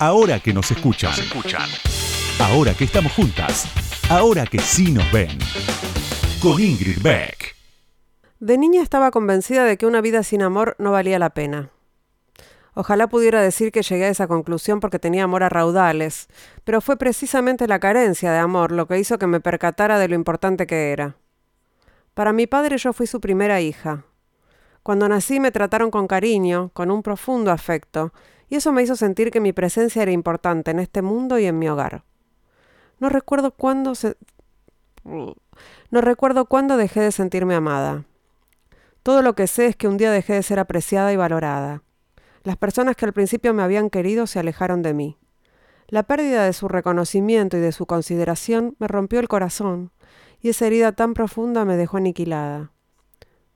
Ahora que nos escuchan. Ahora que estamos juntas. Ahora que sí nos ven. Con Ingrid Beck. De niña estaba convencida de que una vida sin amor no valía la pena. Ojalá pudiera decir que llegué a esa conclusión porque tenía amor a raudales, pero fue precisamente la carencia de amor lo que hizo que me percatara de lo importante que era. Para mi padre yo fui su primera hija. Cuando nací me trataron con cariño, con un profundo afecto, y eso me hizo sentir que mi presencia era importante en este mundo y en mi hogar. No recuerdo cuándo se... No recuerdo cuándo dejé de sentirme amada. Todo lo que sé es que un día dejé de ser apreciada y valorada. Las personas que al principio me habían querido se alejaron de mí. La pérdida de su reconocimiento y de su consideración me rompió el corazón, y esa herida tan profunda me dejó aniquilada.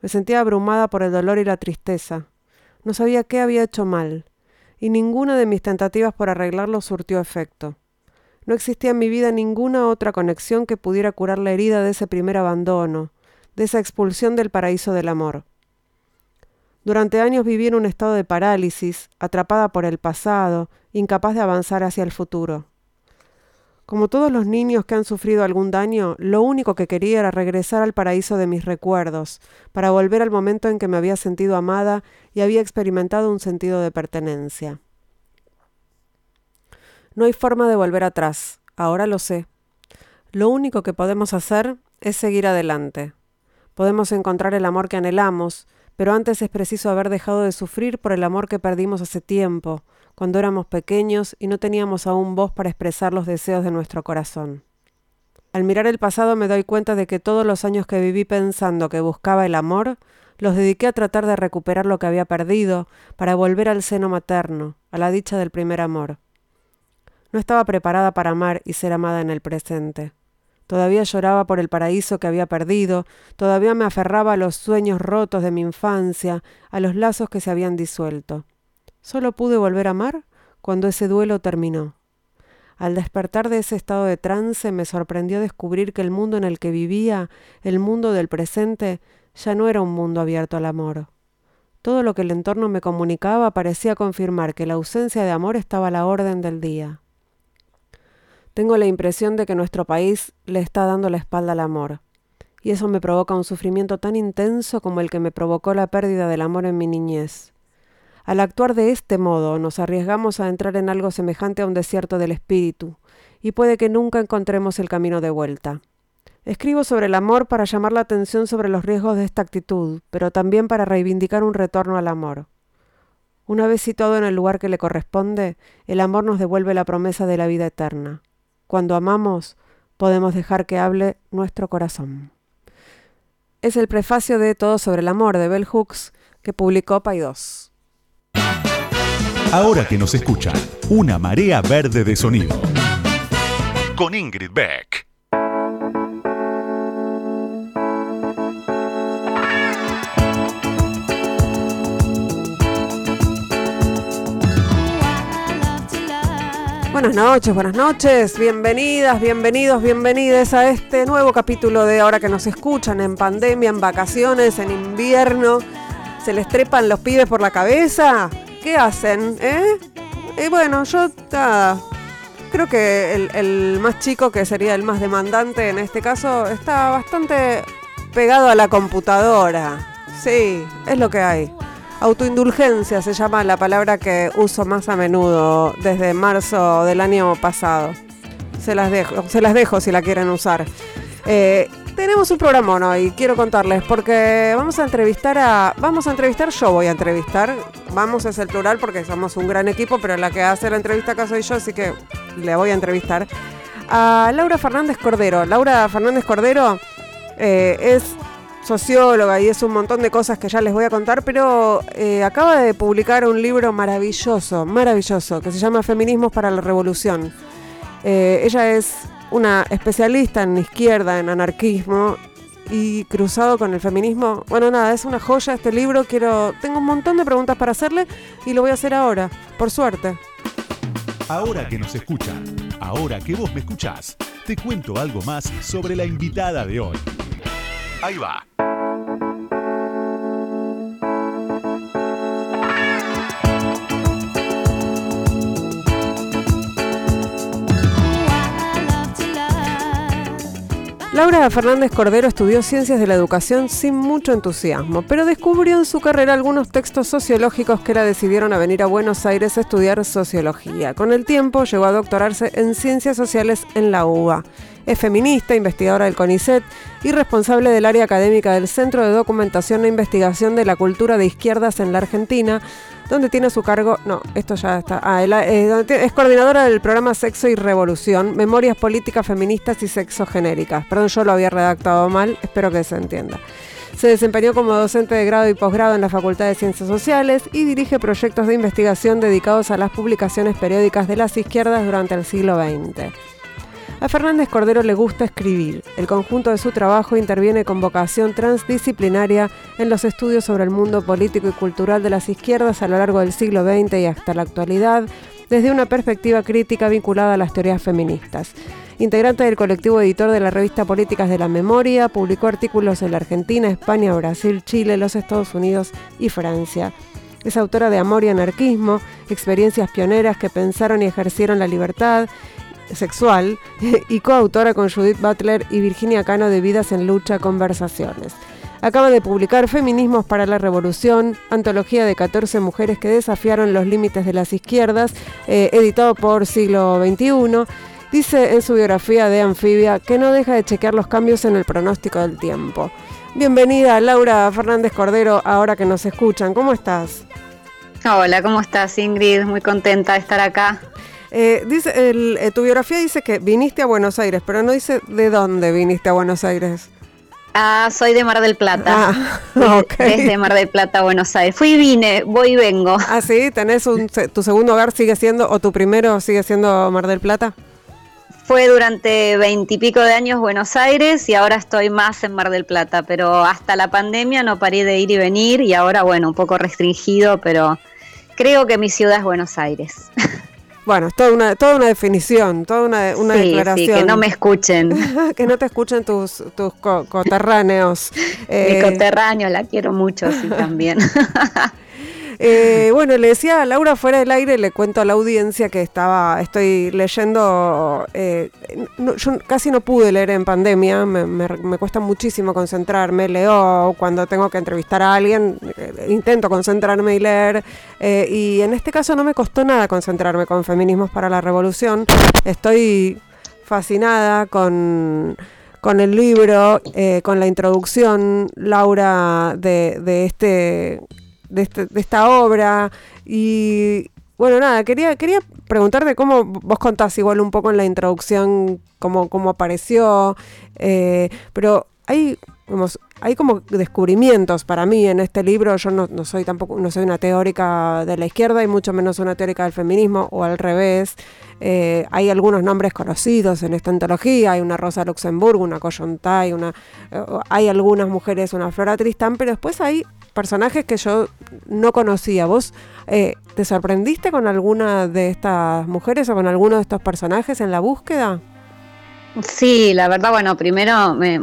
Me sentía abrumada por el dolor y la tristeza. No sabía qué había hecho mal, y ninguna de mis tentativas por arreglarlo surtió efecto. No existía en mi vida ninguna otra conexión que pudiera curar la herida de ese primer abandono, de esa expulsión del paraíso del amor. Durante años viví en un estado de parálisis, atrapada por el pasado, incapaz de avanzar hacia el futuro. Como todos los niños que han sufrido algún daño, lo único que quería era regresar al paraíso de mis recuerdos, para volver al momento en que me había sentido amada y había experimentado un sentido de pertenencia. No hay forma de volver atrás, ahora lo sé. Lo único que podemos hacer es seguir adelante. Podemos encontrar el amor que anhelamos, pero antes es preciso haber dejado de sufrir por el amor que perdimos hace tiempo, cuando éramos pequeños y no teníamos aún voz para expresar los deseos de nuestro corazón. Al mirar el pasado me doy cuenta de que todos los años que viví pensando que buscaba el amor, los dediqué a tratar de recuperar lo que había perdido, para volver al seno materno, a la dicha del primer amor. No estaba preparada para amar y ser amada en el presente. Todavía lloraba por el paraíso que había perdido, todavía me aferraba a los sueños rotos de mi infancia, a los lazos que se habían disuelto. Solo pude volver a amar cuando ese duelo terminó. Al despertar de ese estado de trance me sorprendió descubrir que el mundo en el que vivía, el mundo del presente, ya no era un mundo abierto al amor. Todo lo que el entorno me comunicaba parecía confirmar que la ausencia de amor estaba a la orden del día. Tengo la impresión de que nuestro país le está dando la espalda al amor, y eso me provoca un sufrimiento tan intenso como el que me provocó la pérdida del amor en mi niñez. Al actuar de este modo, nos arriesgamos a entrar en algo semejante a un desierto del espíritu, y puede que nunca encontremos el camino de vuelta. Escribo sobre el amor para llamar la atención sobre los riesgos de esta actitud, pero también para reivindicar un retorno al amor. Una vez situado en el lugar que le corresponde, el amor nos devuelve la promesa de la vida eterna. Cuando amamos, podemos dejar que hable nuestro corazón. Es el prefacio de Todo sobre el amor de Bell Hooks que publicó Paidós. Ahora que nos escuchan, una marea verde de sonido. Con Ingrid Beck. Buenas noches, buenas noches, bienvenidas, bienvenidos, bienvenidas a este nuevo capítulo de Ahora que nos escuchan en pandemia, en vacaciones, en invierno. ¿Se les trepan los pibes por la cabeza? ¿Qué hacen? ¿Eh? Y bueno, yo creo que el más chico, que sería el más demandante en este caso, está bastante pegado a la computadora. Sí, es lo que hay. Autoindulgencia se llama la palabra que uso más a menudo desde marzo del año pasado. Se las dejo, se las dejo si la quieren usar. Eh, tenemos un programa hoy, quiero contarles, porque vamos a entrevistar a. Vamos a entrevistar, yo voy a entrevistar. Vamos es el plural porque somos un gran equipo, pero la que hace la entrevista acá soy yo, así que le voy a entrevistar. A Laura Fernández Cordero. Laura Fernández Cordero eh, es socióloga y es un montón de cosas que ya les voy a contar, pero eh, acaba de publicar un libro maravilloso, maravilloso, que se llama Feminismos para la Revolución. Eh, ella es una especialista en izquierda, en anarquismo y cruzado con el feminismo. Bueno, nada, es una joya este libro. Quiero, tengo un montón de preguntas para hacerle y lo voy a hacer ahora, por suerte. Ahora que nos escuchan, ahora que vos me escuchás, te cuento algo más sobre la invitada de hoy. Ahí va. Laura Fernández Cordero estudió ciencias de la educación sin mucho entusiasmo, pero descubrió en su carrera algunos textos sociológicos que la decidieron a venir a Buenos Aires a estudiar sociología. Con el tiempo llegó a doctorarse en ciencias sociales en la UBA. Es feminista, investigadora del CONICET y responsable del área académica del Centro de Documentación e Investigación de la Cultura de Izquierdas en la Argentina, donde tiene su cargo, no, esto ya está, ah, eh, es coordinadora del programa Sexo y Revolución, Memorias Políticas Feministas y Sexogenéricas. Perdón, yo lo había redactado mal, espero que se entienda. Se desempeñó como docente de grado y posgrado en la Facultad de Ciencias Sociales y dirige proyectos de investigación dedicados a las publicaciones periódicas de las izquierdas durante el siglo XX. A Fernández Cordero le gusta escribir. El conjunto de su trabajo interviene con vocación transdisciplinaria en los estudios sobre el mundo político y cultural de las izquierdas a lo largo del siglo XX y hasta la actualidad, desde una perspectiva crítica vinculada a las teorías feministas. Integrante del colectivo editor de la revista Políticas de la Memoria, publicó artículos en la Argentina, España, Brasil, Chile, los Estados Unidos y Francia. Es autora de Amor y Anarquismo, experiencias pioneras que pensaron y ejercieron la libertad sexual y coautora con Judith Butler y Virginia Cano de Vidas en Lucha Conversaciones. Acaba de publicar Feminismos para la Revolución, antología de 14 mujeres que desafiaron los límites de las izquierdas, eh, editado por Siglo XXI. Dice en su biografía de Anfibia que no deja de chequear los cambios en el pronóstico del tiempo. Bienvenida Laura Fernández Cordero, ahora que nos escuchan. ¿Cómo estás? Hola, ¿cómo estás Ingrid? Muy contenta de estar acá. Eh, dice, eh, tu biografía dice que viniste a Buenos Aires, pero no dice de dónde viniste a Buenos Aires. Ah, soy de Mar del Plata. Ah, Desde Mar del Plata Buenos Aires. Fui y vine, voy y vengo. Ah, sí, tenés un, tu segundo hogar sigue siendo, o tu primero sigue siendo Mar del Plata. Fue durante veintipico de años Buenos Aires y ahora estoy más en Mar del Plata, pero hasta la pandemia no paré de ir y venir y ahora, bueno, un poco restringido, pero creo que mi ciudad es Buenos Aires. Bueno, es toda una, toda una definición, toda una, una declaración. Sí, que no me escuchen. que no te escuchen tus, tus coterráneos. Mi eh, coterráneo, la quiero mucho, sí, también. Eh, bueno, le decía a Laura fuera del aire, le cuento a la audiencia que estaba, estoy leyendo, eh, yo casi no pude leer en pandemia, me, cuesta muchísimo concentrarme, leo cuando tengo que entrevistar a alguien, eh, intento concentrarme y leer, y en este caso no me costó nada concentrarme con Feminismos para la Revolución, estoy fascinada con con el libro, con la introducción, Laura, de, este este, de, esta obra. Y bueno, nada, quería, quería preguntarte cómo vos contás igual un poco en la introducción cómo, cómo apareció, eh, pero hay, hay como descubrimientos para mí en este libro. Yo no, no, soy tampoco, no soy una teórica de la izquierda y mucho menos una teórica del feminismo, o al revés. Eh, hay algunos nombres conocidos en esta antología, hay una Rosa Luxemburgo, una Coyontay, una, eh, hay algunas mujeres, una Flora Tristán, pero después hay personajes que yo no conocía. ¿Vos eh, te sorprendiste con alguna de estas mujeres o con alguno de estos personajes en la búsqueda? Sí, la verdad, bueno, primero me,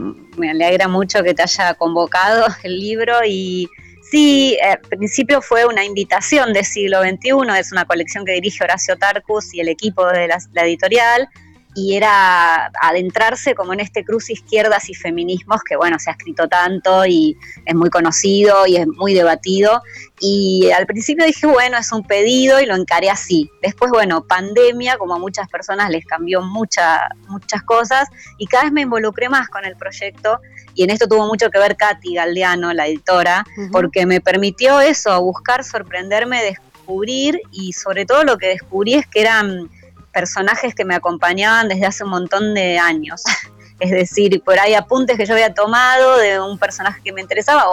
alegra mucho que te haya convocado el libro y sí, al principio fue una invitación de siglo XXI, es una colección que dirige Horacio Tarcus y el equipo de la editorial y era adentrarse como en este cruce izquierdas y feminismos que bueno, se ha escrito tanto y es muy conocido y es muy debatido. Y al principio dije, bueno, es un pedido y lo encaré así. Después, bueno, pandemia, como a muchas personas les cambió muchas muchas cosas y cada vez me involucré más con el proyecto. Y en esto tuvo mucho que ver Katy Galdeano, la editora, porque me permitió eso, buscar, sorprenderme, descubrir y sobre todo lo que descubrí es que eran personajes que me acompañaban desde hace un montón de años. Es decir, por ahí apuntes que yo había tomado de un personaje que me interesaba,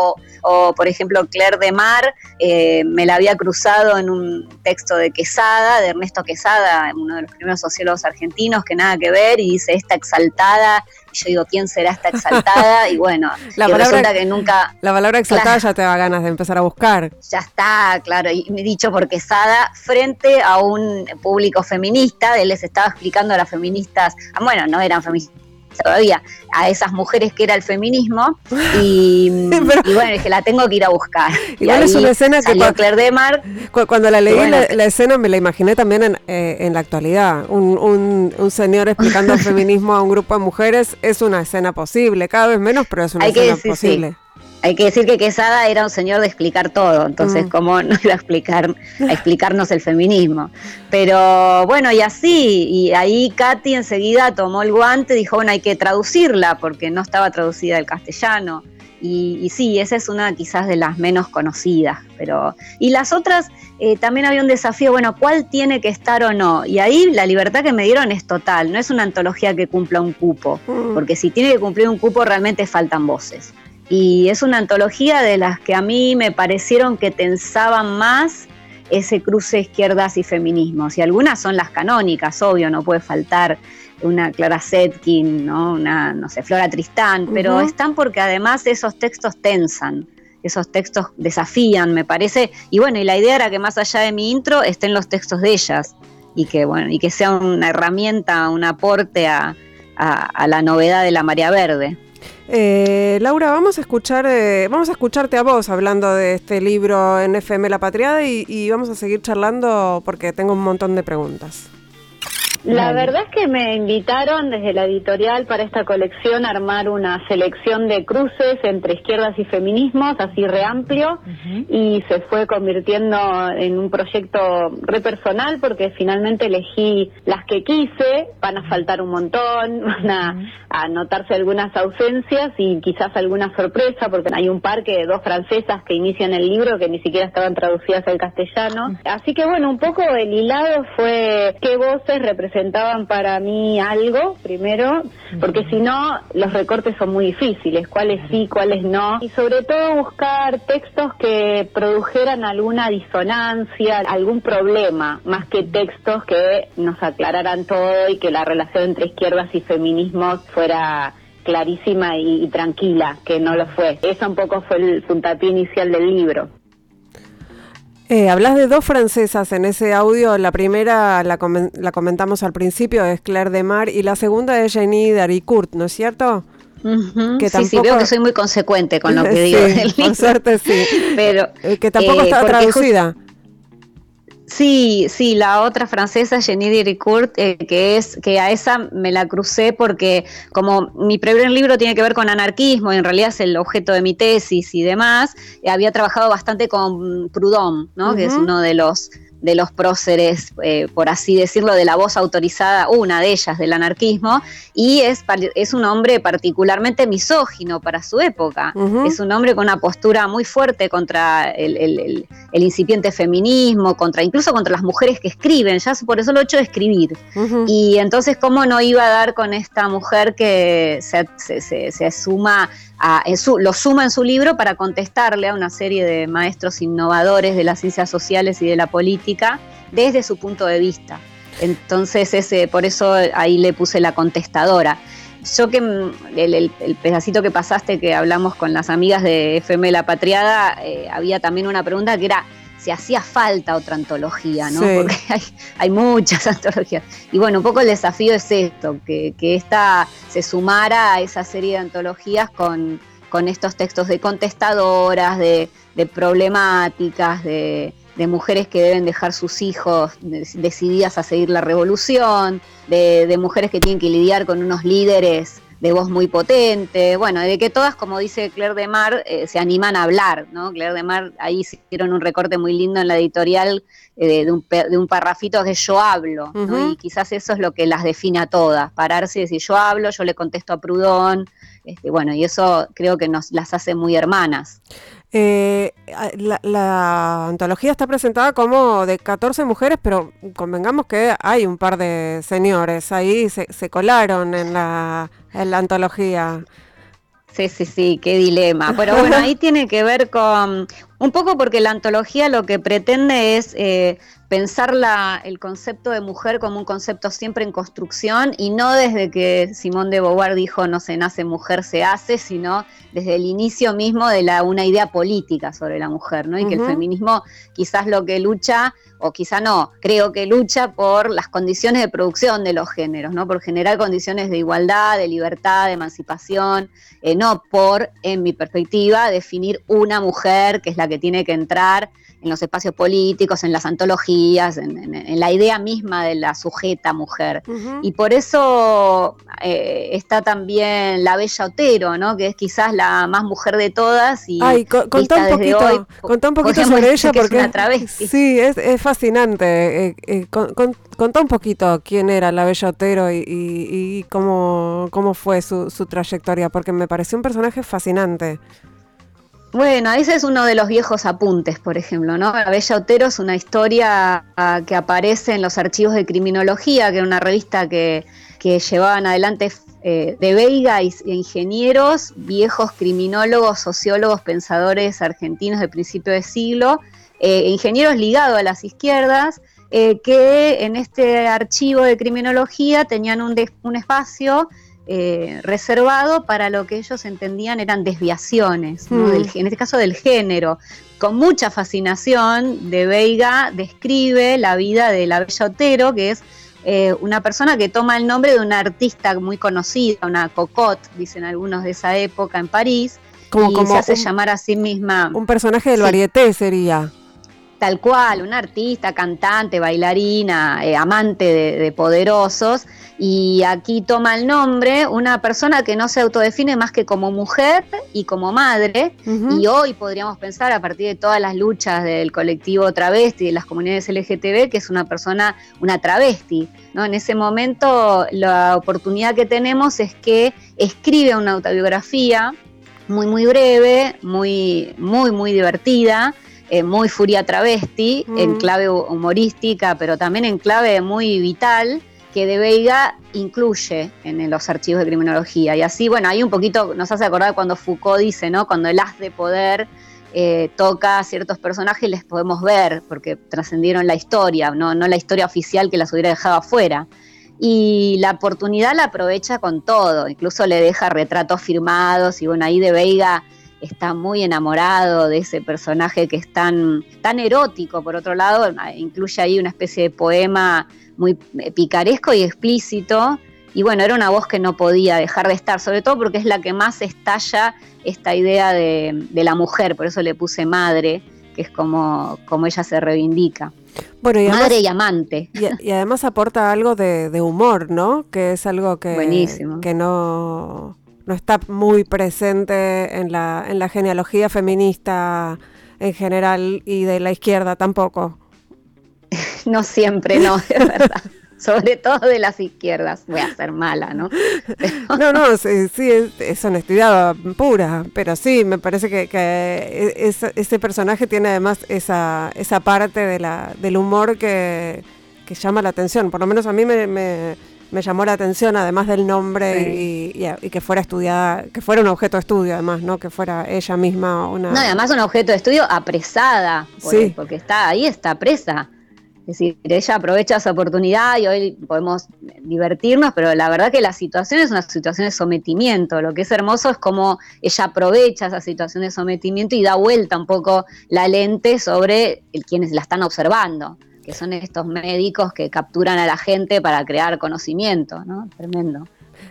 o, por ejemplo Claire de Mar, eh, me la había cruzado en un texto de Quesada, de Ernesto Quesada, uno de los primeros sociólogos argentinos, que nada que ver, y dice esta exaltada, y yo digo, ¿quién será esta exaltada? Y bueno, la palabra, que nunca... La palabra exaltada ya te da ganas de empezar a buscar. Ya está, claro, y me he dicho por Quesada, frente a un público feminista, él les estaba explicando a las feministas, ah, bueno, no eran feministas, todavía a esas mujeres que era el feminismo y, bueno, dije, la tengo que ir a buscar. Igual es una escena que Claire de Mar, cuando la leí la, escena me la imaginé también en, eh, en la actualidad. Un, un, un, señor explicando el feminismo a un grupo de mujeres es una escena posible, cada vez menos, pero es una escena posible. Hay que decir que Quesada era un señor de explicar todo, entonces mm. cómo no iba a explicar a explicarnos el feminismo. Pero bueno, y así, y ahí Katy enseguida tomó el guante, dijo, bueno, hay que traducirla porque no estaba traducida al castellano. Y, sí, esa es una quizás de las menos conocidas, pero y las otras eh, también había un desafío, bueno, ¿cuál tiene que estar o no? Y ahí la libertad que me dieron es total, no es una antología que cumpla un cupo, mm. porque si tiene que cumplir un cupo realmente faltan voces y es una antología de las que a mí me parecieron que tensaban más ese cruce izquierdas y feminismos. Y algunas son las canónicas, obvio, no puede faltar una Clara Setkin, ¿no? una, no sé, Flora Tristán, pero están porque además esos textos tensan, esos textos desafían, me parece. Y bueno, y la idea era que más allá de mi intro estén los textos de ellas y que, bueno, y que sea una herramienta, un aporte a, a la novedad de la María Verde. Eh, Laura, vamos a escuchar, eh, vamos a escucharte a vos hablando de este libro en FM La Patriada y vamos a seguir charlando porque tengo un montón de preguntas. La verdad es que me invitaron desde la editorial para esta colección a armar una selección de cruces entre izquierdas y feminismos, así reamplio, y se fue convirtiendo en un proyecto re personal porque finalmente elegí las que quise, van a faltar un montón, van a, notarse algunas ausencias y quizás alguna sorpresa porque hay un par que dos francesas que inician el libro que ni siquiera estaban traducidas al castellano. Así que bueno, un poco el hilado fue qué voces representan presentaban para mí algo, primero, porque si no, los recortes son muy difíciles, cuáles sí, cuáles no, y sobre todo buscar textos que produjeran alguna disonancia, algún problema, más que textos que nos aclararan todo y que la relación entre izquierdas y feminismos fuera clarísima y, y tranquila, que no lo fue. Eso un poco fue el puntapié inicial del libro. Eh, hablas de dos francesas en ese audio. La primera la, comentamos al principio, es Claire de Mar, y la segunda es Jenny Daricourt, ¿no es cierto? que sí, sí, veo que soy muy consecuente con lo que digo. Por suerte sí. Pero, eh, que tampoco está traducida. Sí, sí, la otra francesa, Jenny Diricourt, eh, que es que a esa me la crucé porque como mi primer libro tiene que ver con anarquismo y en realidad es el objeto de mi tesis y demás, eh, había trabajado bastante con Proudhon, ¿no? que es uno de los de los próceres, eh, por así decirlo, de la voz autorizada, una de ellas del anarquismo, y es, es un hombre particularmente misógino para su época. Es un hombre con una postura muy fuerte contra el, incipiente feminismo, contra incluso contra las mujeres que escriben, ya por eso lo hecho de escribir. Y entonces, ¿cómo no iba a dar con esta mujer que se, se, se suma lo suma en su libro para contestarle a una serie de maestros innovadores de las ciencias sociales y de la política desde su punto de vista. Entonces, ese, por eso ahí le puse la contestadora. Yo que mm, el, pedacito que pasaste que hablamos con las amigas de FM La Patriada, eh, había también una pregunta que era si hacía falta otra antología, ¿no? Porque hay, muchas antologías. Y bueno, un poco el desafío es esto, que, que esta se sumara a esa serie de antologías con, con estos textos de contestadoras, de, problemáticas, de, de, mujeres que deben dejar sus hijos decididas a seguir la revolución, de, de mujeres que tienen que lidiar con unos líderes de voz muy potente, bueno, de que todas, como dice Claire de Mar, eh, se animan a hablar, ¿no? Claire de Mar, ahí hicieron un recorte muy lindo en la editorial eh, de, un, de un parrafito que yo hablo, ¿no? Y quizás eso es lo que las define a todas, pararse y decir yo hablo, yo le contesto a Prudón, este, bueno, y eso creo que nos las hace muy hermanas. Eh, la, antología está presentada como de 14 mujeres, pero convengamos que hay un par de señores ahí, se, se colaron en la, en la antología. Sí, sí, sí, qué dilema. Pero bueno, ahí tiene que ver con, Un poco porque la antología lo que pretende es eh, pensar el concepto de mujer como un concepto siempre en construcción y no desde que Simón de Beauvoir dijo no se nace mujer, se hace, sino desde el inicio mismo de la, una idea política sobre la mujer, ¿no? Y que el feminismo quizás lo que lucha o quizá no, creo que lucha por las condiciones de producción de los géneros, ¿no? Por generar condiciones de igualdad, de libertad, de emancipación, eh, no por, en mi perspectiva, definir una mujer que es la que tiene que entrar en los espacios políticos, en las antologías, en, la idea misma de la sujeta mujer. Y por eso eh, está también la Bella Otero, ¿no? que es quizás la más mujer de todas. Y Ay, contá un poquito, un poquito sobre ella porque es sí, es, fascinante. Eh, eh, contá un poquito quién era la Bella Otero y, cómo, cómo fue su, su trayectoria, porque me pareció un personaje fascinante. Bueno, ese es uno de los viejos apuntes, por ejemplo, ¿no? La Bella Otero es una historia ah, que aparece en los archivos de criminología, que era una revista que, llevaban adelante eh, de Veiga y, ingenieros, viejos criminólogos, sociólogos, pensadores argentinos de principio de siglo, eh, ingenieros ligados a las izquierdas, eh, que en este archivo de criminología tenían un, un espacio eh, reservado para lo que ellos entendían eran desviaciones, mm. en este caso del género. Con mucha fascinación, de Veiga describe la vida de la Bella Otero, que es eh, una persona que toma el nombre de una artista muy conocida, una cocotte, dicen algunos de esa época en París, como, y se hace llamar a sí misma. Un personaje del varieté sería. Tal cual, una artista, cantante, bailarina, eh, amante de, poderosos, y aquí toma el nombre una persona que no se autodefine más que como mujer y como madre, y hoy podríamos pensar a partir de todas las luchas del colectivo travesti, de las comunidades LGTB, que es una persona, una travesti. ¿no? En ese momento la oportunidad que tenemos es que escribe una autobiografía muy, muy breve, muy, muy, muy divertida, eh, muy furia travesti, en mm. clave humorística, pero también en clave muy vital, que De Veiga incluye en los archivos de criminología. Y así, bueno, ahí un poquito nos hace acordar cuando Foucault dice, ¿no? Cuando el haz de poder eh, toca a ciertos personajes, les podemos ver, porque trascendieron la historia, ¿no? no la historia oficial que las hubiera dejado afuera. Y la oportunidad la aprovecha con todo, incluso le deja retratos firmados, y bueno, ahí De Veiga está muy enamorado de ese personaje que es tan, tan erótico, por otro lado, incluye ahí una especie de poema muy picaresco y explícito. Y bueno, era una voz que no podía dejar de estar, sobre todo porque es la que más estalla esta idea de, la mujer, por eso le puse madre, que es como, como ella se reivindica. Bueno, y Madre y amante. Y, además aporta algo de, humor, ¿no? Que es algo que, que no, no está muy presente en la, en la genealogía feminista en general y de la izquierda tampoco. No siempre, no, de verdad. Sobre todo de las izquierdas. Voy a ser mala, ¿no? No, no, sí, es, honestidad pura, pero sí, me parece que, que ese personaje tiene además esa, esa parte de la, del humor que, que llama la atención. Por lo menos a mí me me llamó la atención, además del nombre y, que fuera estudiada, que fuera un objeto de estudio, además, ¿no? Que fuera ella misma una. No, además un objeto de estudio apresada, porque está ahí, está presa. Es decir, ella aprovecha esa oportunidad y hoy podemos divertirnos, pero la verdad que la situación es una situación de sometimiento. Lo que es hermoso es cómo ella aprovecha esa situación de sometimiento y da vuelta un poco la lente sobre el, quienes la están observando que son estos médicos que capturan a la gente para crear conocimiento, ¿no? Tremendo.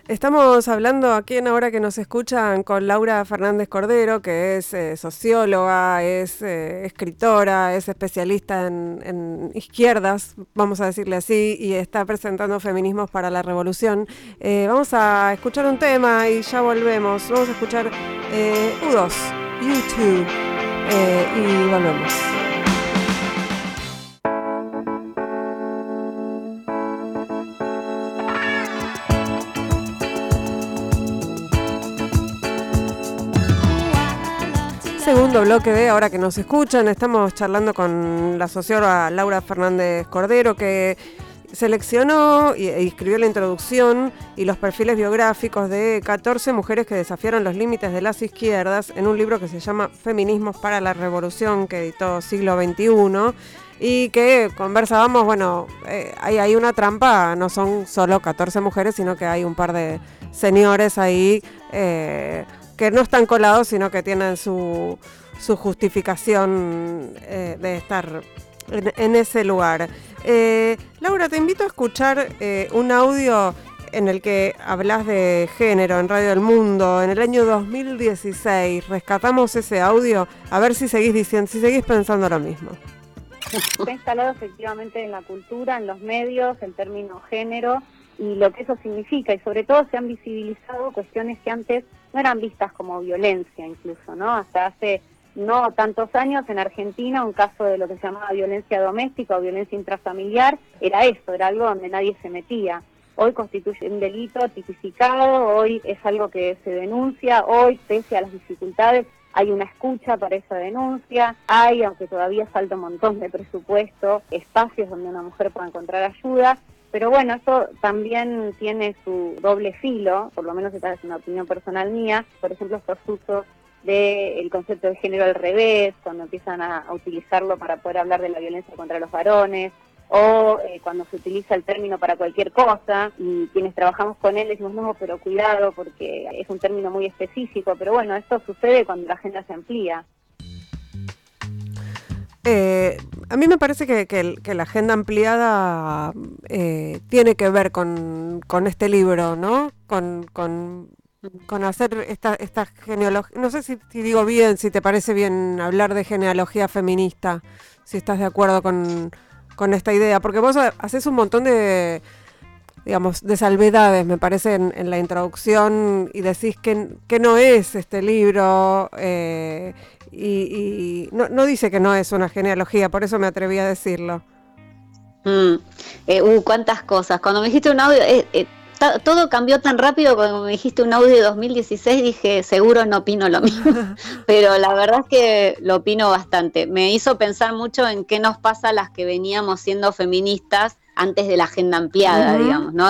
Estamos hablando aquí en Ahora que nos escuchan con Laura Fernández Cordero, que es eh, socióloga, es eh, escritora, es especialista en, izquierdas, vamos a decirle así, y está presentando Feminismos para la Revolución. Eh, vamos a escuchar un tema y ya volvemos. Vamos a escuchar U2, YouTube, y volvemos. Segundo bloque de Ahora que nos escuchan. Estamos charlando con la socióloga Laura Fernández Cordero, que seleccionó e escribió la introducción y los perfiles biográficos de 14 mujeres que desafiaron los límites de las izquierdas en un libro que se llama Feminismos para la Revolución, que editó Siglo XXI, y que conversábamos, bueno, eh, hay, una trampa, no son solo 14 mujeres, sino que hay un par de señores ahí eh, que no están colados, sino que tienen su, su justificación eh, de estar en, ese lugar. Eh, Laura, te invito a escuchar eh, un audio en el que hablas de género en Radio del Mundo en el año 2016. Rescatamos ese audio a ver si seguís diciendo, si seguís pensando lo mismo. Está instalado efectivamente en la cultura, en los medios, el término género y lo que eso significa y sobre todo se han visibilizado cuestiones que antes no eran vistas como violencia incluso, ¿no? Hasta hace no tantos años en Argentina un caso de lo que se llamaba violencia doméstica o violencia intrafamiliar era eso, era algo donde nadie se metía. Hoy constituye un delito tipificado, hoy es algo que se denuncia, hoy pese a las dificultades hay una escucha para esa denuncia, hay, aunque todavía falta un montón de presupuesto, espacios donde una mujer pueda encontrar ayuda, pero bueno, eso también tiene su doble filo, por lo menos esta es una opinión personal mía, por ejemplo, estos usos del concepto de género al revés, cuando empiezan a, utilizarlo para poder hablar de la violencia contra los varones, o eh, cuando se utiliza el término para cualquier cosa y quienes trabajamos con él decimos no, pero cuidado porque es un término muy específico, pero bueno, esto sucede cuando la agenda se amplía. Eh, a mí me parece que, la agenda ampliada eh, tiene que ver con, este libro, ¿no? Con, con con hacer esta, esta genealogía. No sé si, digo bien, si te parece bien hablar de genealogía feminista, si estás de acuerdo con, esta idea, porque vos haces un montón de, digamos, de salvedades, me parece, en, la introducción y decís que, que, no es este libro eh, y, no, no, dice que no es una genealogía, por eso me atreví a decirlo. Mm. Eh, uh, cuántas cosas. Cuando me dijiste un audio, eh, todo cambió tan rápido cuando me dijiste un audio de 2016, dije, seguro no opino lo mismo. Pero la verdad es que lo opino bastante. Me hizo pensar mucho en qué nos pasa a las que veníamos siendo feministas antes de la agenda ampliada, digamos, ¿no?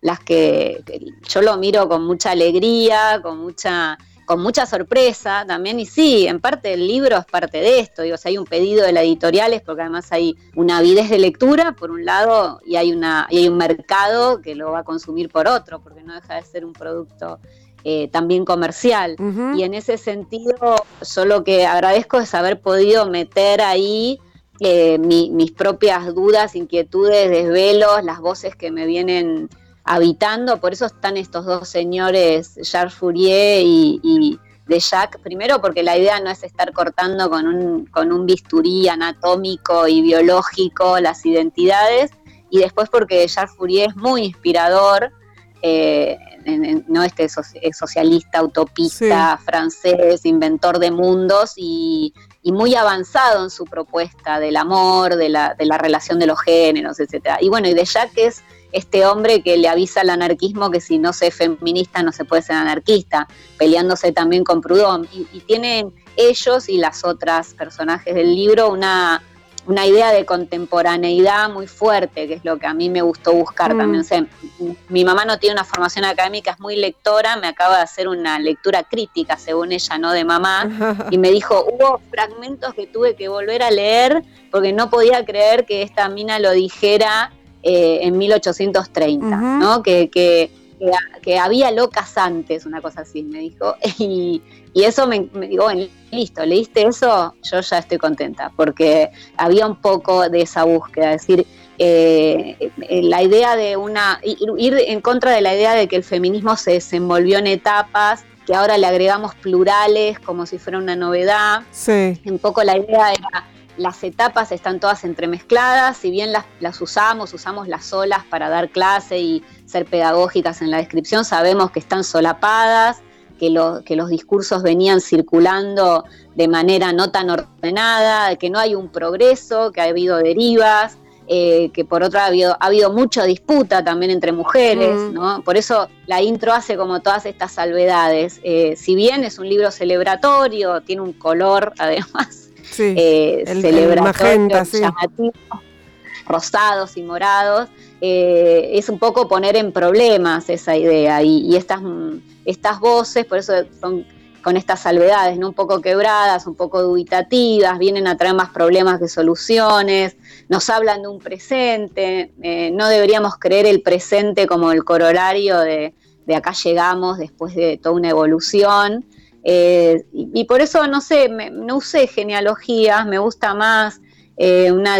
las que yo lo miro con mucha alegría, con mucha con mucha sorpresa también, y sí, en parte el libro es parte de esto, digo, hay un pedido de la editorial es porque además hay una avidez de lectura, por un lado, y hay, una, y hay un mercado que lo va a consumir por otro, porque no deja de ser un producto eh, también comercial. Y en ese sentido, yo lo que agradezco es haber podido meter ahí eh, mis propias dudas, inquietudes, desvelos, las voces que me vienen habitando, por eso están estos dos señores, Charles Fourier y, de Jacques, primero porque la idea no es estar cortando con un, con un bisturí anatómico y biológico las identidades, y después porque Jacques Fourier es muy inspirador, eh, no este socialista, utopista, francés, inventor de mundos y, y, muy avanzado en su propuesta del amor, de la, de la relación de los géneros, etc. Y bueno, y de Jacques es este hombre que le avisa al anarquismo que si no se es feminista no se puede ser anarquista, peleándose también con Proudhon. Y, tienen ellos y las otras personajes del libro una, una idea de contemporaneidad muy fuerte, que es lo que a mí me gustó buscar mm. también. mi mamá no tiene una formación académica, es muy lectora, me acaba de hacer una lectura crítica, según ella, no de mamá, y me dijo, hubo fragmentos que tuve que volver a leer porque no podía creer que esta mina lo dijera eh, en 1830, ¿no? Que, que, que, había locas antes, una cosa así, me dijo. Y, y eso me, me digo, bueno, listo, leíste eso, yo ya estoy contenta, porque había un poco de esa búsqueda, es decir, eh, la idea de una, ir en contra de la idea de que el feminismo se desenvolvió en etapas, que ahora le agregamos plurales como si fuera una novedad. Sí. Un poco la idea era las etapas están todas entremezcladas, si bien las, usamos, usamos las olas para dar clase y ser pedagógicas en la descripción, sabemos que están solapadas, que, que los discursos venían circulando de manera no tan ordenada, que no hay un progreso, que ha habido derivas, eh, que por otra ha habido, ha habido mucha disputa también entre mujeres, mm. ¿no? Por eso la intro hace como todas estas salvedades. Eh, si bien es un libro celebratorio, tiene un color además sí, eh, el, magenta, sí. rosados y morados, eh, es un poco poner en problemas esa idea y, estas, estas voces, por eso son con estas salvedades, ¿no? un poco quebradas, un poco dubitativas, vienen a traer más problemas que soluciones, nos hablan de un presente, eh, no deberíamos creer el presente como el corolario de, de acá llegamos después de toda una evolución. Eh, y, por eso, no sé, no usé genealogías, me gusta más eh, una,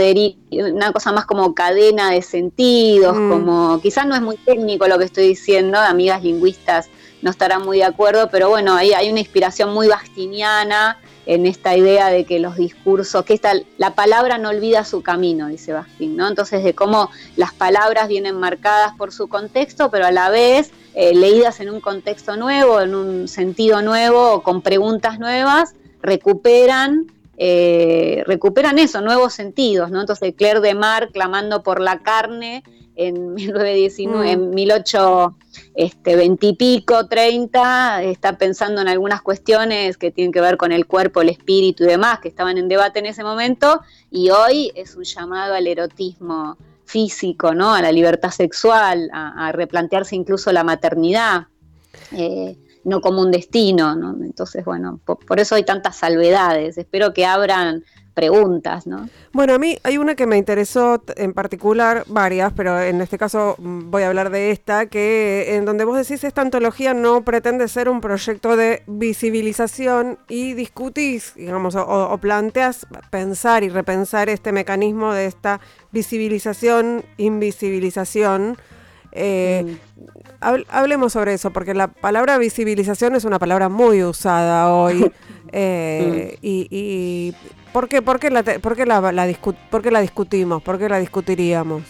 una cosa más como cadena de sentidos, mm. como quizás no es muy técnico lo que estoy diciendo, amigas lingüistas no estarán muy de acuerdo, pero bueno, ahí hay una inspiración muy bastiniana en esta idea de que los discursos, que esta, la palabra no olvida su camino, dice Bastín, ¿no? Entonces, de cómo las palabras vienen marcadas por su contexto, pero a la vez eh, leídas en un contexto nuevo, en un sentido nuevo, con preguntas nuevas, recuperan eh, recuperan eso, nuevos sentidos, ¿no? Entonces Claire de Mar clamando por la carne en 1919, en 1820 este, y pico, 30, está pensando en algunas cuestiones que tienen que ver con el cuerpo, el espíritu y demás, que estaban en debate en ese momento, y hoy es un llamado al erotismo físico, ¿no? A la libertad sexual, a, replantearse incluso la maternidad. Eh, no como un destino, ¿no? Entonces, bueno, por, eso hay tantas salvedades. Espero que abran preguntas, ¿no? Bueno, a mí hay una que me interesó en particular, varias, pero en este caso mm, voy a hablar de esta, que en donde vos decís esta antología no pretende ser un proyecto de visibilización y discutís, digamos, o, planteas pensar y repensar este mecanismo de esta visibilización, invisibilización. Eh, mm. hablemos sobre eso, porque la palabra visibilización es una palabra muy usada hoy. Eh, mm. y ¿Por qué, por qué, la, por qué la, la, la discutimos? ¿Por qué la discutiríamos?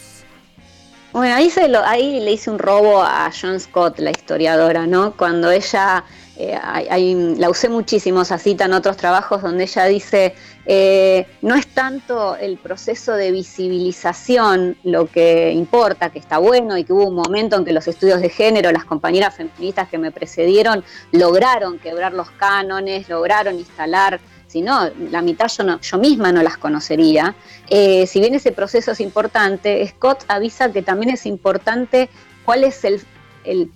Bueno, ahí, se lo, ahí le hice un robo a John Scott, la historiadora, ¿no? Cuando ella, eh, la usé muchísimo esa cita en otros trabajos donde ella dice, eh, no es tanto el proceso de visibilización lo que importa, que está bueno y que hubo un momento en que los estudios de género, las compañeras feministas que me precedieron, lograron quebrar los cánones, lograron instalar si no, la mitad yo, yo misma no las conocería. Eh, si bien ese proceso es importante, Scott avisa que también es importante cuál es el,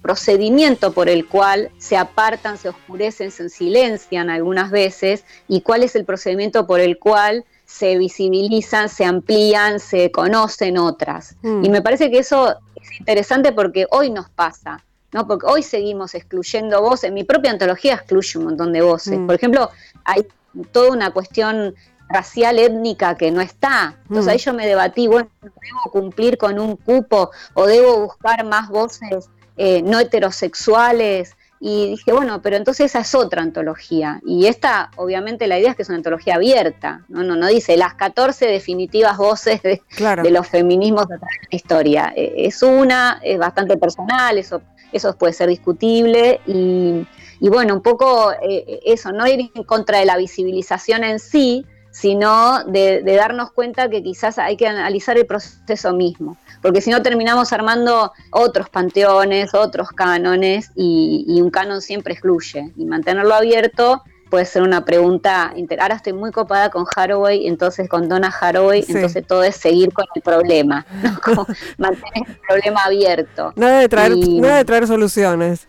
procedimiento por el cual se apartan, se oscurecen, se silencian algunas veces y cuál es el procedimiento por el cual se visibilizan, se amplían, se conocen otras. Mm. Y me parece que eso es interesante porque hoy nos pasa. ¿no? Porque hoy seguimos excluyendo voces. Mi propia antología excluye un montón de voces. Mm. Por ejemplo, hay toda una cuestión racial, étnica que no está. Entonces ahí yo me debatí, bueno, ¿debo cumplir con un cupo o debo buscar más voces eh, no heterosexuales? Y dije, bueno, pero entonces esa es otra antología. Y esta, obviamente, la idea es que es una antología abierta. No, no, no dice las 14 definitivas voces de, los feminismos de la historia. Eh, es una, es bastante personal, eso, eso puede ser discutible. Y, y bueno, un poco eh, eso, no ir en contra de la visibilización en sí, sino de, darnos cuenta que quizás hay que analizar el proceso mismo, porque si no terminamos armando otros panteones, otros cánones, y, un canon siempre excluye, y mantenerlo abierto puede ser una pregunta. Ahora estoy muy copada con Haraway, entonces con Donna Haraway, entonces todo es seguir con el problema, ¿no? Como mantener el problema abierto. Nada de traer, nada de traer soluciones.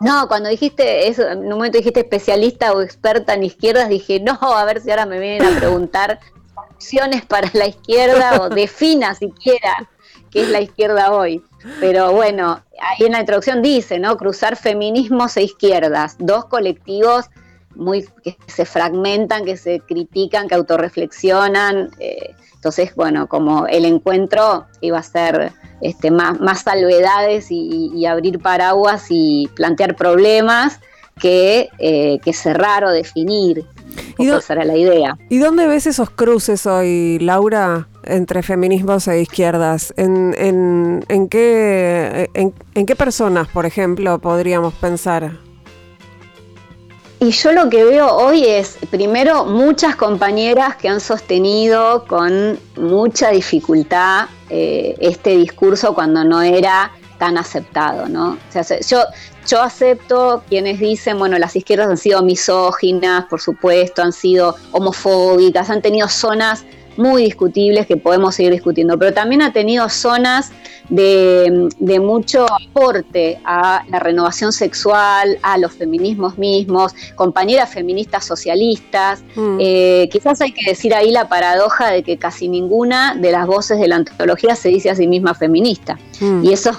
No, cuando dijiste eso, en un momento dijiste especialista o experta en izquierdas, dije, no, a ver si ahora me vienen a preguntar opciones para la izquierda o defina siquiera qué es la izquierda hoy. Pero bueno, ahí en la introducción dice, ¿no? Cruzar feminismos e izquierdas, dos colectivos muy que se fragmentan, que se critican, que autorreflexionan. Eh, entonces, bueno, como el encuentro iba a ser este, más, más salvedades y, abrir paraguas y plantear problemas que, eh, que cerrar o definir. ¿Y esa era la idea. ¿Y dónde ves esos cruces hoy, Laura, entre feminismos e izquierdas? ¿En, en, en qué, en, en qué personas, por ejemplo, podríamos pensar? Y yo lo que veo hoy es, primero, muchas compañeras que han sostenido con mucha dificultad eh, este discurso cuando no era tan aceptado, ¿no? O sea, yo, yo acepto quienes dicen, bueno, las izquierdas han sido misóginas, por supuesto, han sido homofóbicas, han tenido zonas muy discutibles que podemos seguir discutiendo, pero también ha tenido zonas de, mucho aporte a la renovación sexual, a los feminismos mismos, compañeras feministas socialistas. Mm. Eh, quizás hay que decir ahí la paradoja de que casi ninguna de las voces de la antología se dice a sí misma feminista. Mm. Y eso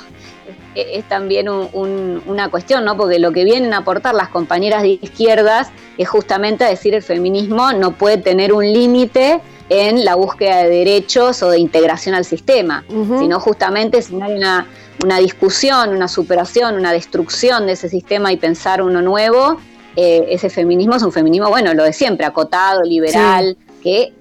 es también una cuestión, ¿no? Porque lo que vienen a aportar las compañeras de izquierdas es justamente a decir el feminismo no puede tener un límite en la búsqueda de derechos o de integración al sistema, sino justamente si no hay una, discusión, una superación, una destrucción de ese sistema y pensar uno nuevo, eh, ese feminismo es un feminismo, bueno, lo de siempre, acotado, liberal, que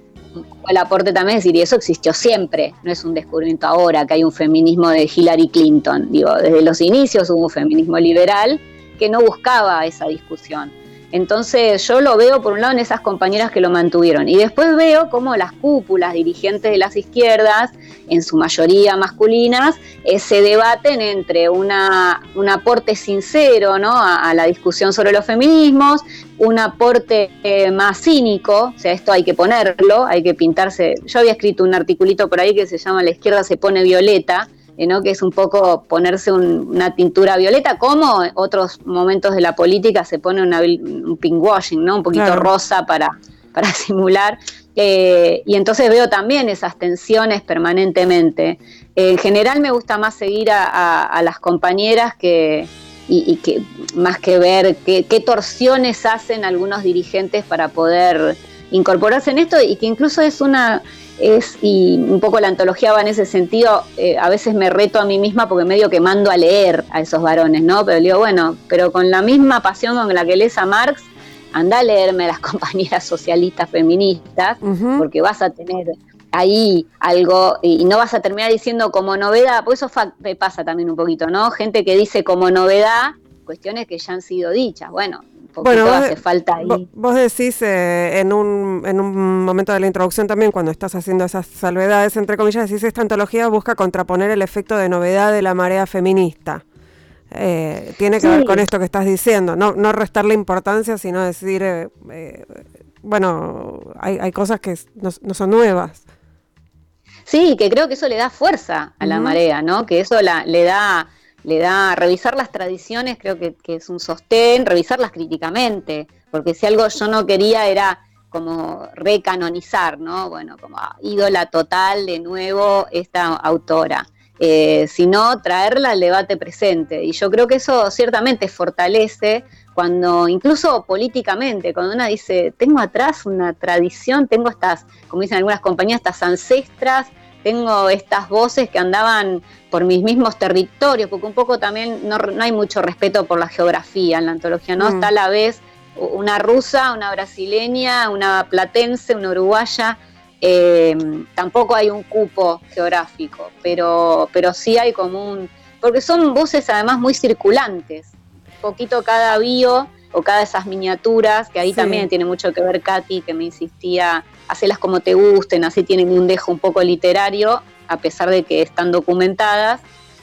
el aporte también es decir, y eso existió siempre, no es un descubrimiento ahora que hay un feminismo de Hillary Clinton, digo, desde los inicios hubo un feminismo liberal que no buscaba esa discusión. Entonces yo lo veo por un lado en esas compañeras que lo mantuvieron y después veo cómo las cúpulas dirigentes de las izquierdas, en su mayoría masculinas, eh, se debaten entre una, un aporte sincero ¿no? a, la discusión sobre los feminismos, un aporte eh, más cínico, o sea, esto hay que ponerlo, hay que pintarse. Yo había escrito un articulito por ahí que se llama La izquierda se pone violeta, eh, que es un poco ponerse una tintura violeta, como en otros momentos de la política se pone un pinkwashing, ¿no? un poquito rosa para, para simular. Eh, y entonces veo también esas tensiones permanentemente. en general me gusta más seguir a, las compañeras que, y, que más que ver qué, torsiones hacen algunos dirigentes para poder incorporarse en esto y que incluso es una es, y un poco la antología va en ese sentido, eh, a veces me reto a mí misma porque medio que mando a leer a esos varones, ¿no? Pero digo, bueno, pero con la misma pasión con la que lees a Marx, anda a leerme a las compañeras socialistas feministas, porque vas a tener ahí algo y no vas a terminar diciendo como novedad, pues eso me pasa también un poquito, ¿no? Gente que dice como novedad cuestiones que ya han sido dichas. Bueno, bueno, vos, hace falta ahí. Vos decís eh, en, un, en un momento de la introducción también, cuando estás haciendo esas salvedades, entre comillas, decís, esta antología busca contraponer el efecto de novedad de la marea feminista. Eh, tiene que ver con esto que estás diciendo, no, no restarle importancia, sino decir, eh, bueno, hay, hay, cosas que no, son nuevas. Sí, que creo que eso le da fuerza a la marea, ¿no? Que eso la, le da le da revisar las tradiciones, creo que, es un sostén, revisarlas críticamente, porque si algo yo no quería era como recanonizar, ¿no? Bueno, como ídola total de nuevo esta autora, eh, sino traerla al debate presente. Y yo creo que eso ciertamente fortalece cuando incluso políticamente, cuando una dice, tengo atrás una tradición, tengo estas, como dicen algunas compañías, estas ancestras tengo estas voces que andaban por mis mismos territorios, porque un poco también no, hay mucho respeto por la geografía en la antología, ¿no? Mm. Está a la vez una rusa, una brasileña, una platense, una uruguaya. Eh, tampoco hay un cupo geográfico, pero, pero sí hay como un... Porque son voces además muy circulantes. Un poquito cada bio o cada esas miniaturas, que ahí también tiene mucho que ver Katy, que me insistía, hacelas como te gusten, así tienen un dejo un poco literario, a pesar de que están documentadas.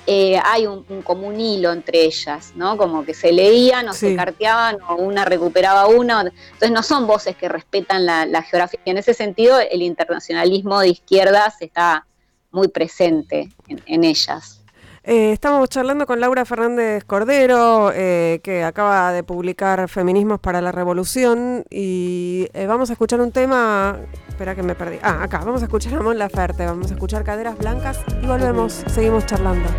Eh, hay un, como un hilo entre ellas, ¿no? Como que se leían o se carteaban o una recuperaba uno. Entonces no son voces que respetan la, geografía. En ese sentido, el internacionalismo de izquierdas está muy presente en ellas. Eh, estamos charlando con Laura Fernández Cordero, eh, que acaba de publicar Feminismos para la Revolución, y eh, vamos a escuchar un tema. Espera que me perdí. Ah, acá, vamos a escuchar a Mon Laferte, vamos a escuchar Caderas Blancas y volvemos, seguimos charlando.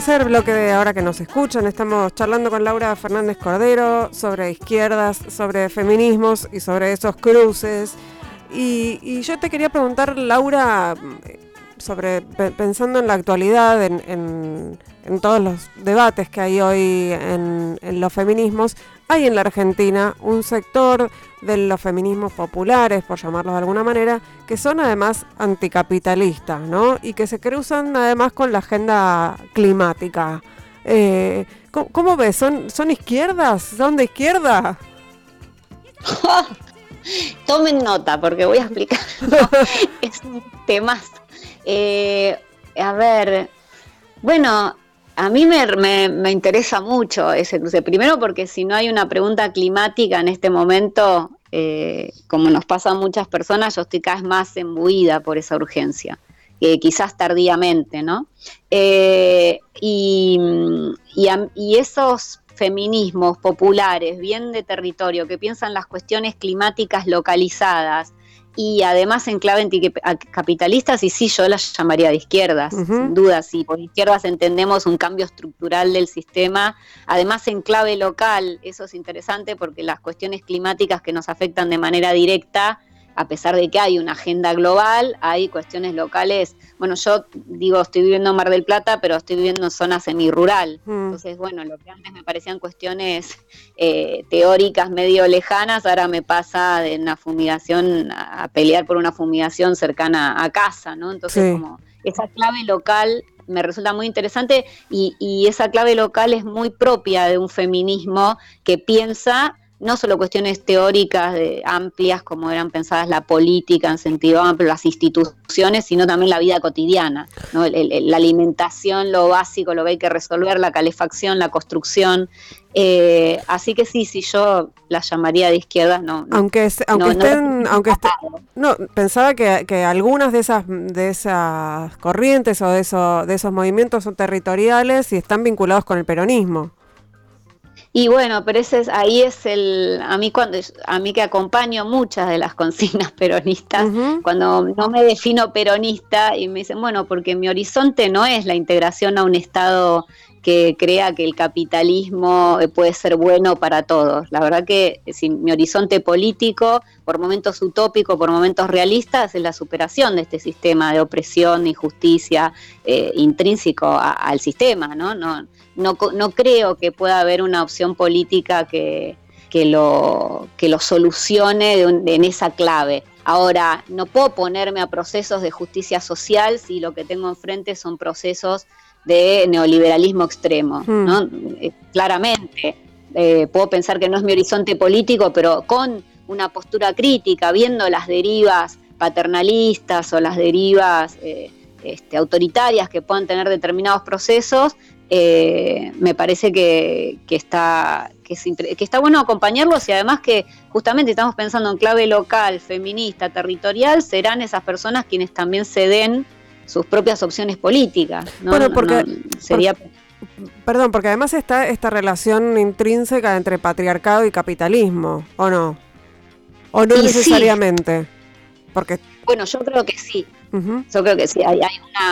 Tercer bloque de ahora que nos escuchan. Estamos charlando con Laura Fernández Cordero sobre izquierdas, sobre feminismos y sobre esos cruces. Y, yo te quería preguntar, Laura, sobre pensando en la actualidad, en, todos los debates que hay hoy en, en los feminismos, hay en la Argentina un sector de los feminismos populares, por llamarlos de alguna manera, que son además anticapitalistas, ¿no? Y que se cruzan además con la agenda climática. Eh, ¿cómo, ves? ¿Son, ¿Son izquierdas? ¿Son de izquierda? Tomen nota porque voy a explicar. es un tema Eh, a ver, bueno, a mí me, interesa mucho ese cruce. Primero porque si no hay una pregunta climática en este momento, eh, como nos pasa a muchas personas, yo estoy cada vez más embuida por esa urgencia. quizás tardíamente, ¿no? y, y esos feminismos populares, bien de territorio, que piensan las cuestiones climáticas localizadas y además en clave anticapitalistas, y sí, yo las llamaría de izquierdas, sin duda, sí, por izquierdas entendemos un cambio estructural del sistema, además en clave local, eso es interesante porque las cuestiones climáticas que nos afectan de manera directa a pesar de que hay una agenda global, hay cuestiones locales. Bueno, yo digo, estoy viviendo en Mar del Plata, pero estoy viviendo en zona semirural. Mm. Entonces, bueno, lo que antes me parecían cuestiones eh, teóricas medio lejanas, ahora me pasa de una fumigación a pelear por una fumigación cercana a casa, ¿no? Entonces, como esa clave local me resulta muy interesante y, y, esa clave local es muy propia de un feminismo que piensa no solo cuestiones teóricas de, amplias como eran pensadas la política en sentido amplio, las instituciones, sino también la vida cotidiana, la alimentación, lo básico, lo que hay que resolver, la calefacción, la construcción. Eh, así que sí, sí, yo la llamaría de izquierdas, no. Aunque, aunque estén, aunque no, pensaba que, que, algunas de esas, de esas corrientes o de, eso, de esos movimientos son territoriales y están vinculados con el peronismo. Y bueno, pero ese es, ahí es el, a mí cuando, a mí que acompaño muchas de las consignas peronistas, cuando no me defino peronista y me dicen, bueno, porque mi horizonte no es la integración a un Estado que crea que el capitalismo eh, puede ser bueno para todos. La verdad que si mi horizonte político, por momentos utópico, por momentos realistas, es la superación de este sistema de opresión, de injusticia eh, intrínseco al sistema, ¿no? No, no, no creo que pueda haber una opción política que, que, lo, que lo solucione en esa clave. Ahora, no puedo ponerme a procesos de justicia social si lo que tengo enfrente son procesos de neoliberalismo extremo, hmm. ¿no? Eh, claramente, eh, puedo pensar que no es mi horizonte político, pero con una postura crítica, viendo las derivas paternalistas o las derivas eh, este, autoritarias que puedan tener determinados procesos, me parece que, está, que, que, está bueno acompañarlos y además que justamente estamos pensando en clave local, feminista, territorial, serán esas personas quienes también se den sus propias opciones políticas. Bueno, porque sería... perdón, porque además está esta relación intrínseca entre patriarcado y capitalismo, ¿o no? ¿O no necesariamente? Porque... Bueno, yo creo que sí. Yo creo que sí, hay,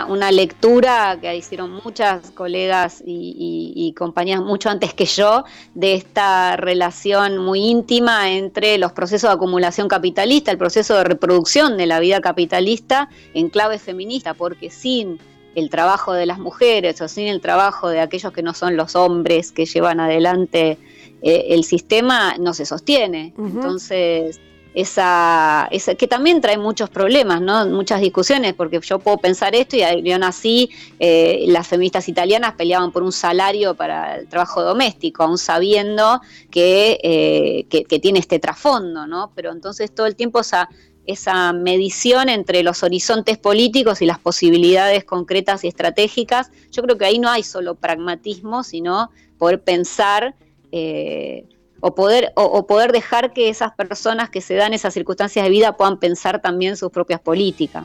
una, lectura que hicieron muchas colegas y, compañías mucho antes que yo de esta relación muy íntima entre los procesos de acumulación capitalista, el proceso de reproducción de la vida capitalista en clave feminista, porque sin el trabajo de las mujeres o sin el trabajo de aquellos que no son los hombres que llevan adelante eh, el sistema, no se sostiene. Entonces esa, que también trae muchos problemas, ¿no? muchas discusiones, porque yo puedo pensar esto y aún así eh, las feministas italianas peleaban por un salario para el trabajo doméstico, aún sabiendo que, eh, que, tiene este trasfondo, ¿no? pero entonces todo el tiempo esa, esa medición entre los horizontes políticos y las posibilidades concretas y estratégicas, yo creo que ahí no hay solo pragmatismo, sino poder pensar... Eh, o poder, o, poder dejar que esas personas que se dan esas circunstancias de vida puedan pensar también sus propias políticas.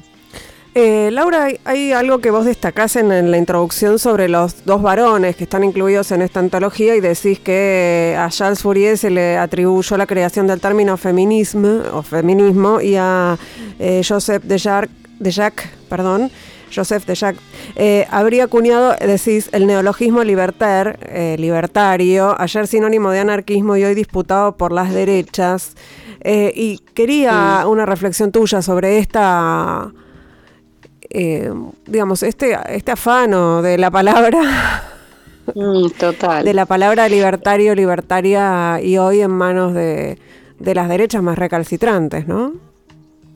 Eh, Laura, hay, algo que vos destacás en, la introducción sobre los dos varones que están incluidos en esta antología y decís que a Charles Fourier se le atribuyó la creación del término feminismo, o feminismo y a eh, Joseph de Jacques, perdón, Joseph de Jacques, eh, habría acuñado, decís, el neologismo libertar, eh, libertario, ayer sinónimo de anarquismo y hoy disputado por las derechas. Eh, y quería una reflexión tuya sobre esta, digamos, este, este afano de la palabra. Mm, total. De la palabra libertario, libertaria y hoy en manos de, de las derechas más recalcitrantes, ¿no?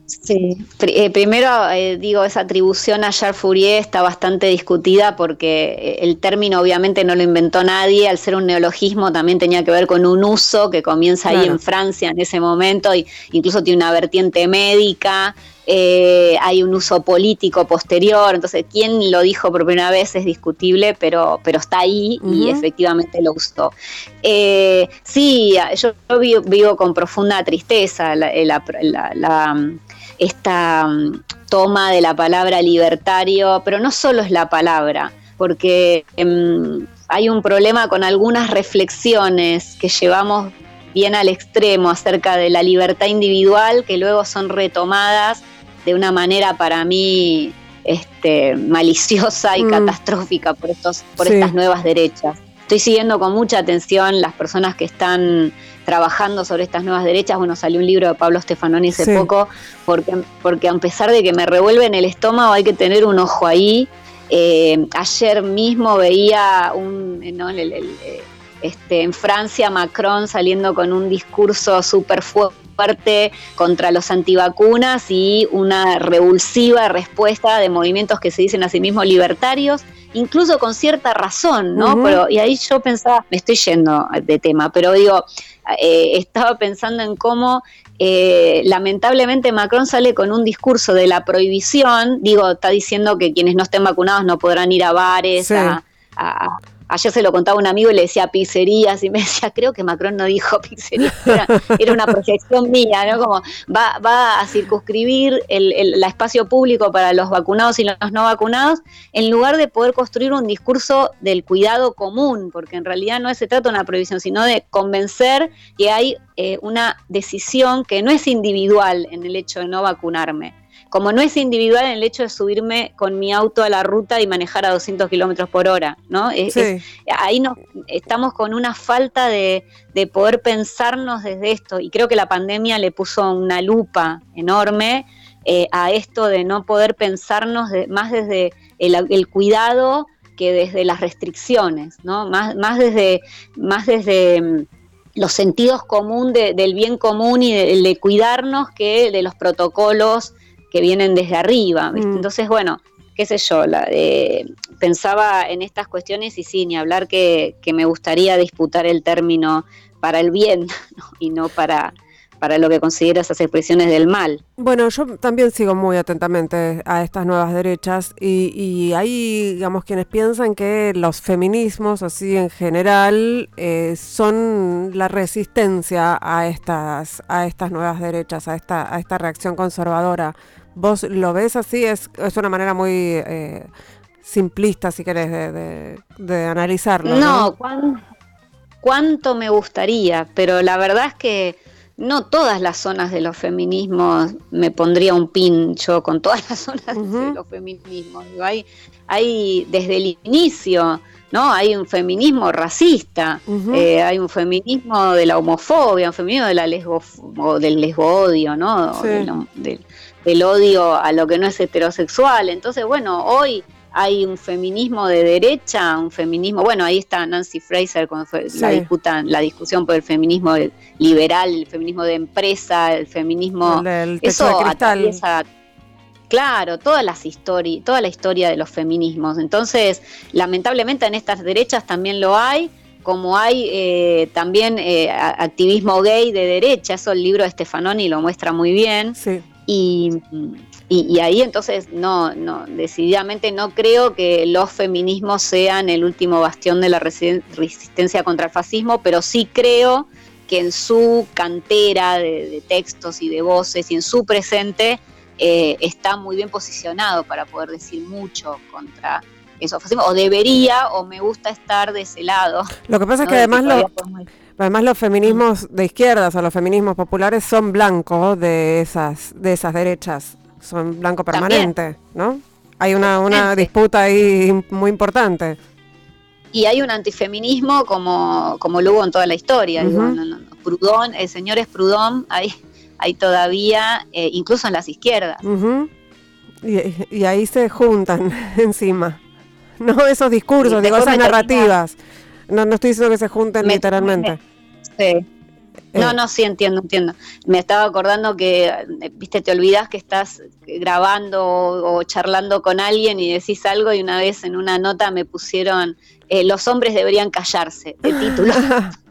Sí, eh, primero eh, digo, esa atribución a Charles Fourier está bastante discutida porque eh, el término obviamente no lo inventó nadie, al ser un neologismo también tenía que ver con un uso que comienza ahí en Francia en ese momento, y incluso tiene una vertiente médica, eh, hay un uso político posterior, entonces quién lo dijo por primera vez es discutible, pero, pero está ahí y efectivamente lo usó. Eh, sí, yo, vivo, con profunda tristeza esta mm, toma de la palabra libertario, pero no solo es la palabra, porque em, hay un problema con algunas reflexiones que llevamos bien al extremo acerca de la libertad individual que luego son retomadas de una manera para mí este, maliciosa y mm. catastrófica por, estos, por estas nuevas derechas. Estoy siguiendo con mucha atención las personas que están trabajando sobre estas nuevas derechas. Bueno, salió un libro de Pablo Stefanoni hace poco, porque, porque a pesar de que me revuelve en el estómago, hay que tener un ojo ahí. Eh, ayer mismo veía un, eh, este, en Francia Macron saliendo con un discurso súper fuerte contra los antivacunas y una revulsiva respuesta de movimientos que se dicen a sí mismos libertarios incluso con cierta razón, ¿no? pero, y ahí yo pensaba, me estoy yendo de tema, pero digo, eh, estaba pensando en cómo eh, lamentablemente Macron sale con un discurso de la prohibición, digo, está diciendo que quienes no estén vacunados no podrán ir a bares, a, Ayer se lo contaba un amigo y le decía pizzerías y me decía, creo que Macron no dijo pizzerías, era, una proyección mía, ¿no? Como va, va a circunscribir el, el espacio público para los vacunados y los no vacunados, en lugar de poder construir un discurso del cuidado común, porque en realidad no se trata de una prohibición, sino de convencer que hay eh, una decisión que no es individual en el hecho de no vacunarme como no es individual en el hecho de subirme con mi auto a la ruta y manejar a 200 kilómetros por hora, ¿no? ahí no, estamos con una falta de, poder pensarnos desde esto y creo que la pandemia le puso una lupa enorme eh, a esto de no poder pensarnos más desde el, cuidado que desde las restricciones, ¿no? Más, más desde, más desde mm, los sentidos común del bien común y de, cuidarnos que de los protocolos que vienen desde arriba. Mm. Entonces, bueno, qué sé yo, la, pensaba en estas cuestiones y sí, ni hablar que, que me gustaría disputar el término para el bien y no para, para lo que considera esas expresiones del mal. Bueno, yo también sigo muy atentamente a estas nuevas derechas y, y hay, digamos, quienes piensan que los feminismos, así en general, eh, son la resistencia a estas, a estas nuevas derechas, a esta, a esta reacción conservadora. ¿Vos lo ves así? Es, es una manera muy eh, simplista, si querés, de, de, analizarlo. No, no cuánto me gustaría, pero la verdad es que no todas las zonas de los feminismos me pondría un pin yo con todas las zonas de los feminismos. Hay, hay desde el inicio, ¿no? Hay un feminismo racista, eh, hay un feminismo de la homofobia, un feminismo de la lesbo, del lesbo odio, ¿no? del odio a lo que no es heterosexual. Entonces, bueno, hoy hay un feminismo de derecha, un feminismo, bueno, ahí está Nancy Fraser cuando fue la disputa, la discusión por el feminismo liberal, el feminismo de empresa, el feminismo eso atraviesa claro, todas las historias, toda la historia de los feminismos. Entonces, lamentablemente en estas derechas también lo hay, como hay eh, también eh, activismo gay de derecha, eso el libro de Stefanoni lo muestra muy bien. Sí. Y, y, ahí entonces no, no, decididamente no creo que los feminismos sean el último bastión de la resistencia contra el fascismo, pero sí creo que en su cantera de, textos y de voces y en su presente eh, está muy bien posicionado para poder decir mucho contra esos fascismos, o debería, o me gusta estar de ese lado. Lo que pasa es que además lo, Además los feminismos de izquierdas o los feminismos populares son blancos de esas, de esas derechas, son blanco permanente, ¿no? Hay una, una disputa ahí muy importante. Y hay un antifeminismo como, como lo hubo en toda la historia. Prudón, el señor es Prudón, hay, hay todavía, eh, incluso en las izquierdas. y, ahí se juntan encima. No esos discursos, digo, esas narrativas. No, no estoy diciendo que se junten literalmente. Sí. No, eh. no, sí, entiendo, entiendo. Me estaba acordando que, viste, te olvidas que estás grabando o, charlando con alguien y decís algo y una vez en una nota me pusieron, eh, los hombres deberían callarse, de título.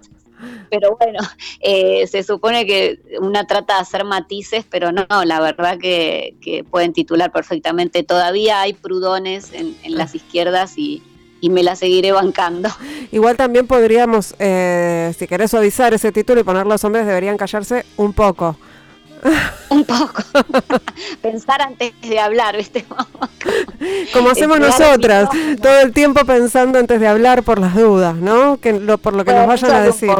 pero bueno, eh, se supone que una trata de hacer matices, pero no, la verdad que, pueden titular perfectamente. Todavía hay prudones en, las izquierdas y, me la seguiré bancando. Igual también podríamos, eh, si querés suavizar ese título y poner los hombres deberían callarse un poco. Un poco. Pensar antes de hablar, ¿viste? Como hacemos nosotras, todo el tiempo pensando antes de hablar por las dudas, ¿no? Que lo, por lo que nos vayan a decir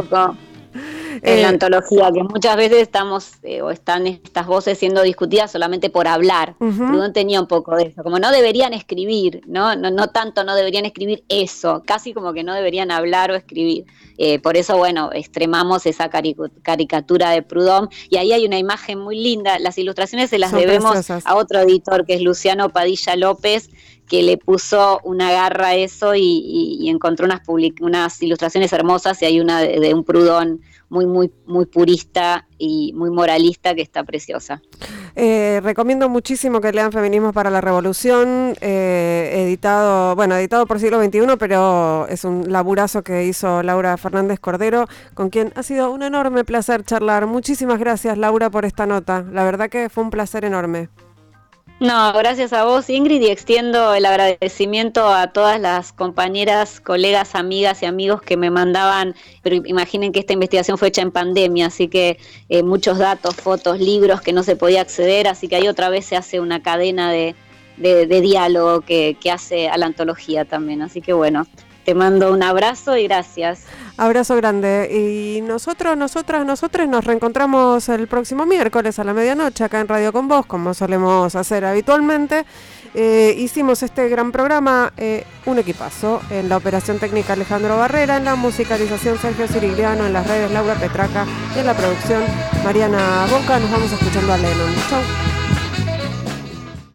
en la eh, antología, que muchas veces estamos eh, o están estas voces siendo discutidas solamente por hablar. Uh tenía un poco de eso, como no deberían escribir, ¿no? ¿no? No tanto no deberían escribir eso, casi como que no deberían hablar o escribir. Eh, por eso, bueno, extremamos esa caricatura de Proudhon y ahí hay una imagen muy linda. Las ilustraciones se las debemos a otro editor que es Luciano Padilla López, que le puso una garra a eso y, encontró unas, unas ilustraciones hermosas y hay una de, un Proudhon muy, muy, muy purista y muy moralista que está preciosa. Eh, recomiendo muchísimo que lean Feminismo para la Revolución, eh, editado, bueno, editado por siglo XXI, pero es un laburazo que hizo Laura Fernández Cordero, con quien ha sido un enorme placer charlar. Muchísimas gracias, Laura, por esta nota. La verdad que fue un placer enorme. No, gracias a vos Ingrid y extiendo el agradecimiento a todas las compañeras, colegas, amigas y amigos que me mandaban, pero imaginen que esta investigación fue hecha en pandemia, así que eh, muchos datos, fotos, libros que no se podía acceder, así que ahí otra vez se hace una cadena de, diálogo que, que hace a la antología también, así que bueno, te mando un abrazo y gracias. Abrazo grande. Y nosotros, nosotras, nosotros nos reencontramos el próximo miércoles a la medianoche acá en Radio Con Vos, como solemos hacer habitualmente. Eh, hicimos este gran programa, eh, un equipazo, en la operación técnica Alejandro Barrera, en la musicalización Sergio Sirigliano, en las redes Laura Petraca, y en la producción Mariana Boca. Nos vamos escuchando a Lennon. Chau.